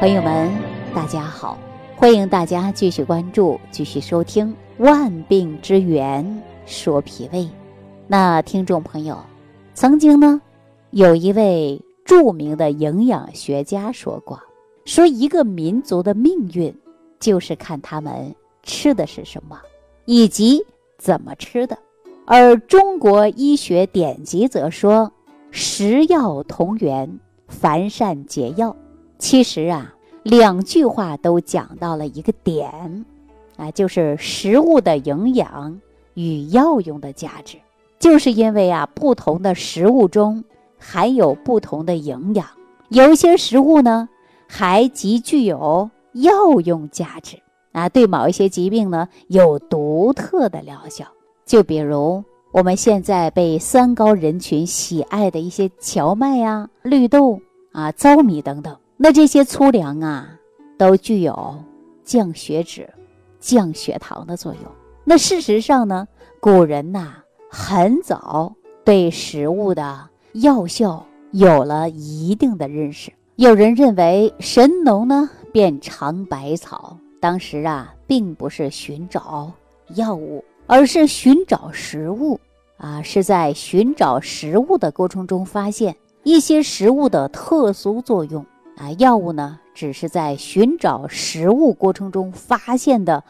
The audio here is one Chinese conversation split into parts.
朋友们，大家好，欢迎大家继续关注、继续收听《万病之源说脾胃》。那听众朋友，曾经呢，有一位著名的营养学家说过，说一个民族的命运就是看他们吃的是什么，以及怎么吃的。而中国医学典籍则说：“食药同源，凡善解药。”其实啊，两句话都讲到了一个点，啊，就是食物的营养与药用的价值。就是因为啊，不同的食物中含有不同的营养，有一些食物呢，还极具有药用价值啊，对某一些疾病呢有独特的疗效。就比如我们现在被三高人群喜爱的一些荞麦呀、绿豆啊、糙米等等。那这些粗粮啊，都具有降血脂、降血糖的作用。那事实上呢，古人呐很早对食物的药效有了一定的认识。有人认为神农呢便尝百草，当时啊并不是寻找药物，而是寻找食物啊，是在寻找食物的过程中发现一些食物的特殊作用。啊，药物呢，只是在寻找食物过程中发现的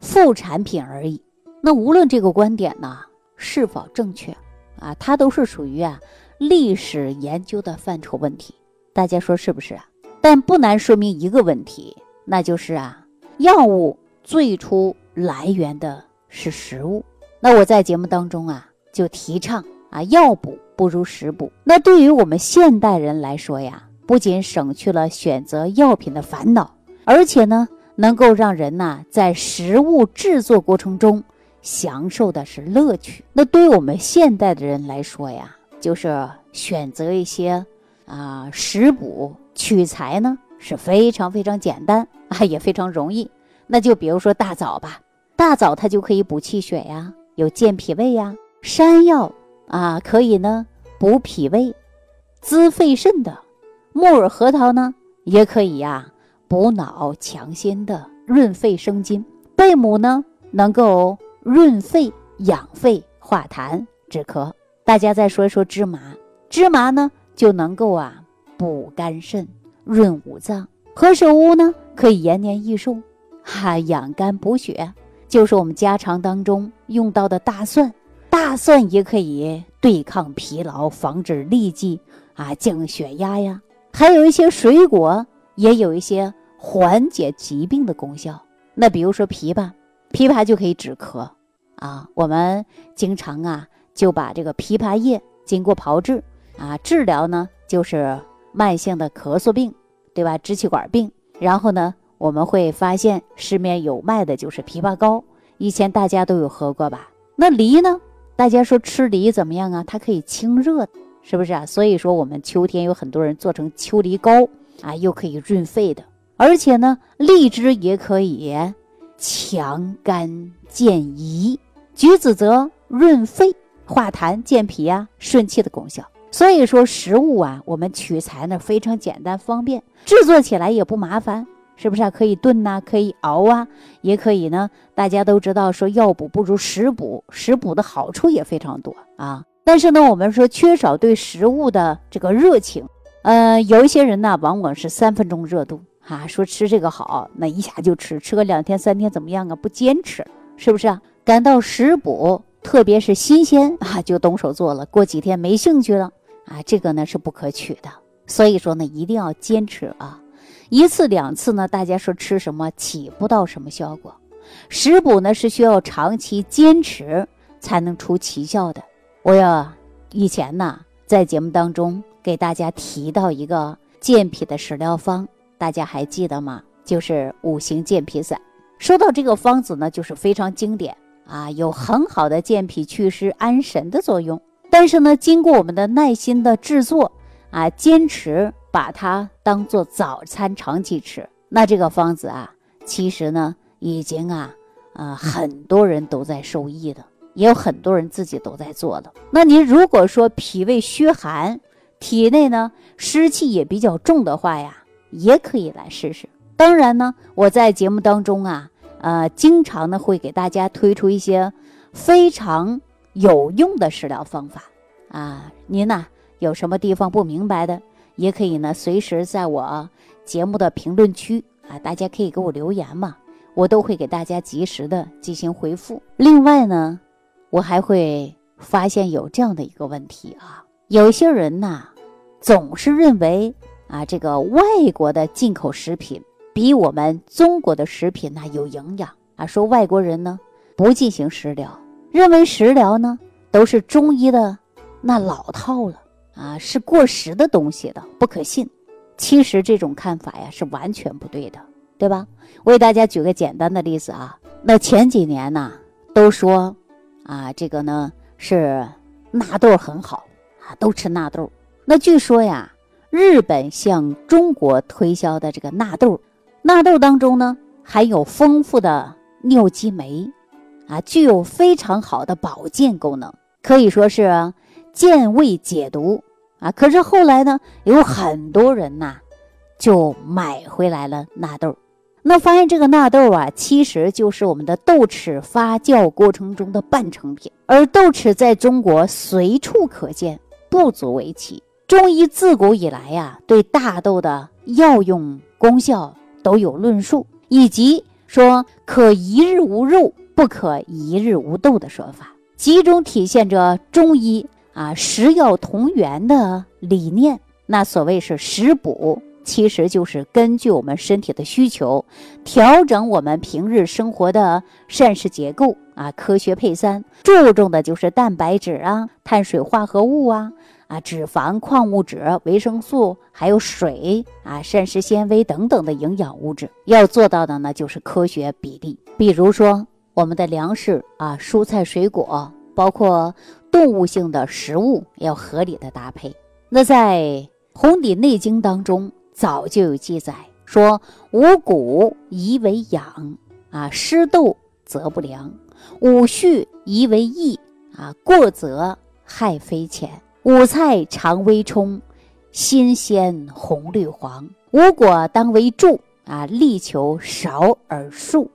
副产品而已。那无论这个观点呢是否正确，啊，它都是属于啊历史研究的范畴问题。大家说是不是啊？但不难说明一个问题，那就是啊，药物最初来源的是食物。那我在节目当中啊，就提倡啊，药补不如食补。那对于我们现代人来说呀。不仅省去了选择药品的烦恼，而且呢，能够让人呐在食物制作过程中享受的是乐趣。那对于我们现代的人来说呀，就是选择一些啊食补取材呢是非常非常简单啊，也非常容易。那就比如说大枣吧，大枣它就可以补气血呀，有健脾胃呀；山药啊，可以呢补脾胃、滋肺肾的。木耳、核桃呢，也可以呀，补脑强心的，润肺生津。贝母呢，能够润肺养肺、化痰止咳。大家再说一说芝麻，芝麻呢就能够啊补肝肾、润五脏。何首乌呢，可以延年益寿，哈，养肝补血。就是我们家常当中用到的大蒜，大蒜也可以对抗疲劳，防止痢疾啊，降血压呀。还有一些水果也有一些缓解疾病的功效。那比如说枇杷，枇杷就可以止咳啊。我们经常啊就把这个枇杷叶经过炮制啊治疗呢，就是慢性的咳嗽病，对吧？支气管病。然后呢，我们会发现市面有卖的就是枇杷膏，以前大家都有喝过吧？那梨呢？大家说吃梨怎么样啊？它可以清热。是不是啊？所以说我们秋天有很多人做成秋梨膏啊，又可以润肺的，而且呢，荔枝也可以强肝健胰，橘子则润肺化痰健脾啊，顺气的功效。所以说食物啊，我们取材呢非常简单方便，制作起来也不麻烦，是不是啊？可以炖呐，可以熬啊，也可以呢。大家都知道说药补不如食补，食补的好处也非常多啊。但是呢，我们说缺少对食物的这个热情，呃，有一些人呢，往往是三分钟热度啊，说吃这个好，那一下就吃，吃个两天三天怎么样啊？不坚持，是不是啊？感到食补，特别是新鲜 啊，就动手做了，过几天没兴趣了啊，这个呢是不可取的。所以说呢，一定要坚持啊，一次两次呢，大家说吃什么起不到什么效果，食补呢是需要长期坚持才能出奇效的。我要以前呢，在节目当中给大家提到一个健脾的食疗方，大家还记得吗？就是五行健脾散。说到这个方子呢，就是非常经典啊，有很好的健脾祛湿、安神的作用。但是呢，经过我们的耐心的制作啊，坚持把它当做早餐长期吃，那这个方子啊，其实呢，已经啊，啊，很多人都在受益的。也有很多人自己都在做的。那您如果说脾胃虚寒，体内呢湿气也比较重的话呀，也可以来试试。当然呢，我在节目当中啊，呃，经常呢会给大家推出一些非常有用的食疗方法啊。您呢有什么地方不明白的，也可以呢随时在我节目的评论区啊，大家可以给我留言嘛，我都会给大家及时的进行回复。另外呢，我还会发现有这样的一个问题啊，有些人呐总是认为啊，这个外国的进口食品。比我们中国的食品呢有营养啊！说外国人呢不进行食疗，认为食疗呢都是中医的那老套了啊，是过时的东西的，不可信。其实这种看法呀是完全不对的，对吧？我给大家举个简单的例子啊，那前几年呢都说啊这个呢是纳豆很好啊，都吃纳豆。那据说呀，日本向中国推销的这个纳豆。纳豆当中呢含有丰富的尿激酶，啊，具有非常好的保健功能，可以说是健胃解毒啊。可是后来呢，有很多人呐就买回来了纳豆，那发现这个纳豆啊，其实就是我们的豆豉发酵过程中的半成品，而豆豉在中国随处可见，不足为奇。中医自古以来呀，对大豆的药用功效。都有论述，以及说可一日无肉，不可一日无豆的说法，集中体现着中医啊食药同源的理念。那所谓是食补，其实就是根据我们身体的需求，调整我们平日生活的膳食结构啊，科学配餐，注重的就是蛋白质啊、碳水化合物啊。啊，脂肪、矿物质、维生素，还有水啊，膳食纤维等等的营养物质，要做到的呢，就是科学比例。比如说，我们的粮食啊，蔬菜、水果，包括动物性的食物，要合理的搭配。那在《红底内经》当中，早就有记载说：“五谷宜为养啊，湿豆则不良；五畜宜为益啊，过则害非浅。”五菜常微充，新鲜红绿黄；五果当为助啊，力求少而数。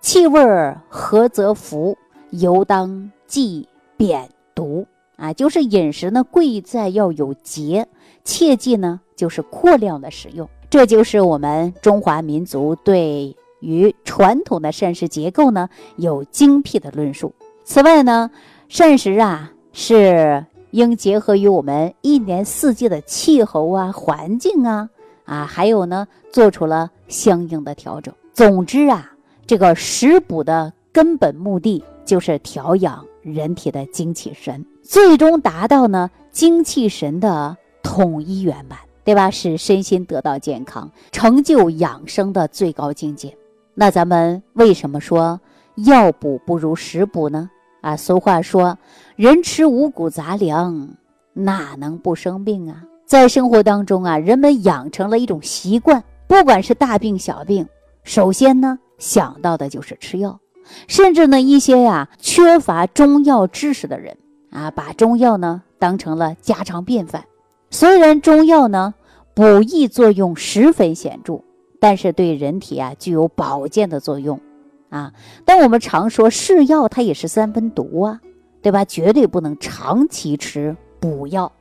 气味合则服，尤当忌扁毒啊。就是饮食呢，贵在要有节，切记呢就是过量的食用。这就是我们中华民族对于传统的膳食结构呢有精辟的论述。此外呢，膳食啊是。应结合于我们一年四季的气候啊、环境啊，啊，还有呢，做出了相应的调整。总之啊，这个食补的根本目的就是调养人体的精气神，最终达到呢精气神的统一圆满，对吧？使身心得到健康，成就养生的最高境界。那咱们为什么说药补不如食补呢？啊，俗话说，人吃五谷杂粮，哪能不生病啊？在生活当中啊，人们养成了一种习惯，不管是大病小病，首先呢想到的就是吃药，甚至呢一些呀缺乏中药知识的人啊，把中药呢当成了家常便饭。虽然中药呢补益作用十分显著，但是对人体啊具有保健的作用。啊，但我们常说是药，它也是三分毒啊，对吧？绝对不能长期吃补药。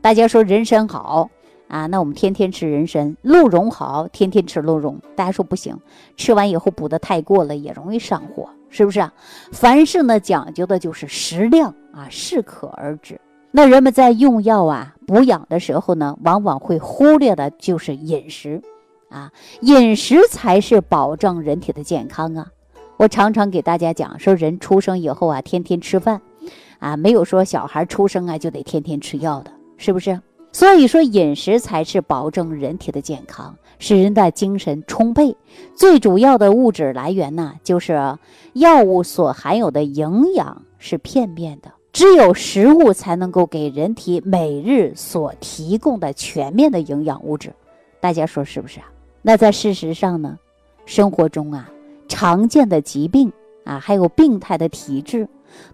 大家说人参好啊，那我们天天吃人参；鹿茸好，天天吃鹿茸。大家说不行，吃完以后补的太过了，也容易上火，是不是啊？凡事呢，讲究的就是适量啊，适可而止。那人们在用药啊、补养的时候呢，往往会忽略的就是饮食啊，饮食才是保证人体的健康啊。我常常给大家讲说，人出生以后啊，天天吃饭，啊，没有说小孩出生啊就得天天吃药的，是不是？所以说，饮食才是保证人体的健康，使人的精神充沛。最主要的物质来源呢，就是药物所含有的营养是片面的，只有食物才能够给人体每日所提供的全面的营养物质。大家说是不是啊？那在事实上呢，生活中啊。常见的疾病啊，还有病态的体质，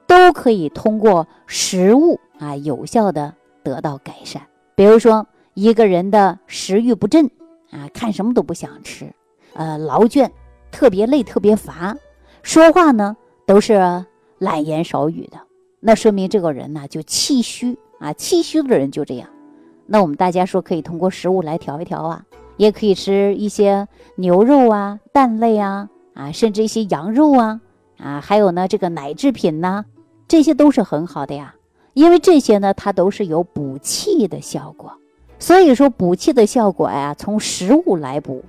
都可以通过食物啊有效的得到改善。比如说，一个人的食欲不振啊，看什么都不想吃，呃，劳倦，特别累，特别乏，说话呢都是懒言少语的，那说明这个人呢就气虚啊，气虚的人就这样。那我们大家说可以通过食物来调一调啊，也可以吃一些牛肉啊、蛋类啊，啊，甚至一些羊肉啊，啊，还有呢这个奶制品呐，这些都是很好的呀。因为这些呢，它都是有补气的效果，所以说补气的效果呀，从食物来补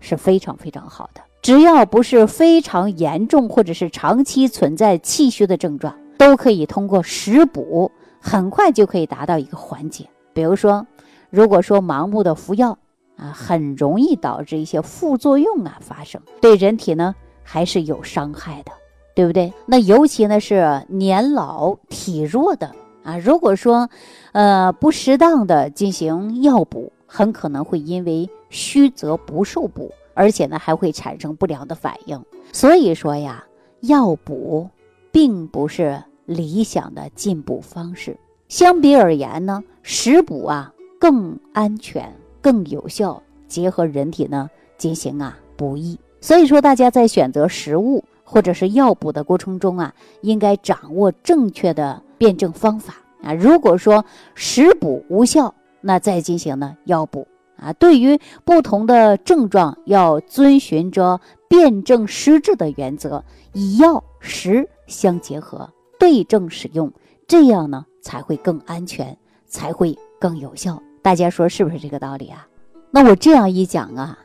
是非常非常好的。只要不是非常严重或者是长期存在气虚的症状，都可以通过食补，很快就可以达到一个缓解。比如说，如果说盲目的服药啊，很容易导致一些副作用啊发生，对人体呢还是有伤害的，对不对？那尤其呢是年老体弱的。啊，如果说，呃，不适当的进行药补，很可能会因为虚则不受补，而且呢还会产生不良的反应。所以说呀，药补并不是理想的进补方式。相比而言呢，食补啊更安全、更有效，结合人体呢进行啊补益。所以说，大家在选择食物或者是药补的过程中啊，应该掌握正确的。辩证方法啊，如果说食补无效，那再进行呢药补啊。对于不同的症状，要遵循着辨证施治的原则，以药食相结合，对症使用，这样呢才会更安全，才会更有效。大家说是不是这个道理啊？那我这样一讲啊，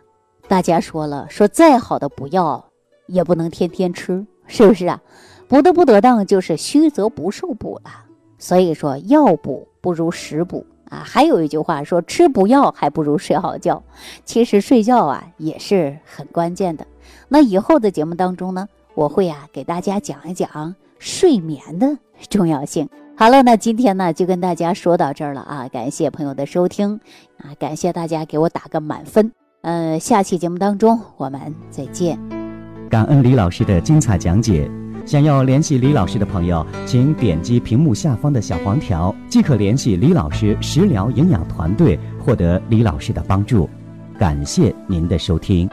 大家说了，说再好的补药也不能天天吃，是不是啊？补的不得当，就是虚则不受补了。所以说，药补不如食补啊。还有一句话说，吃补药还不如睡好觉。其实睡觉啊也是很关键的。那以后的节目当中呢，我会啊给大家讲一讲睡眠的重要性。好了，那今天呢就跟大家说到这儿了啊。感谢朋友的收听啊，感谢大家给我打个满分。嗯，下期节目当中我们再见。感恩李老师的精彩讲解。想要联系李老师的朋友，请点击屏幕下方的小黄条，即可联系李老师食疗营养团队，获得李老师的帮助。感谢您的收听。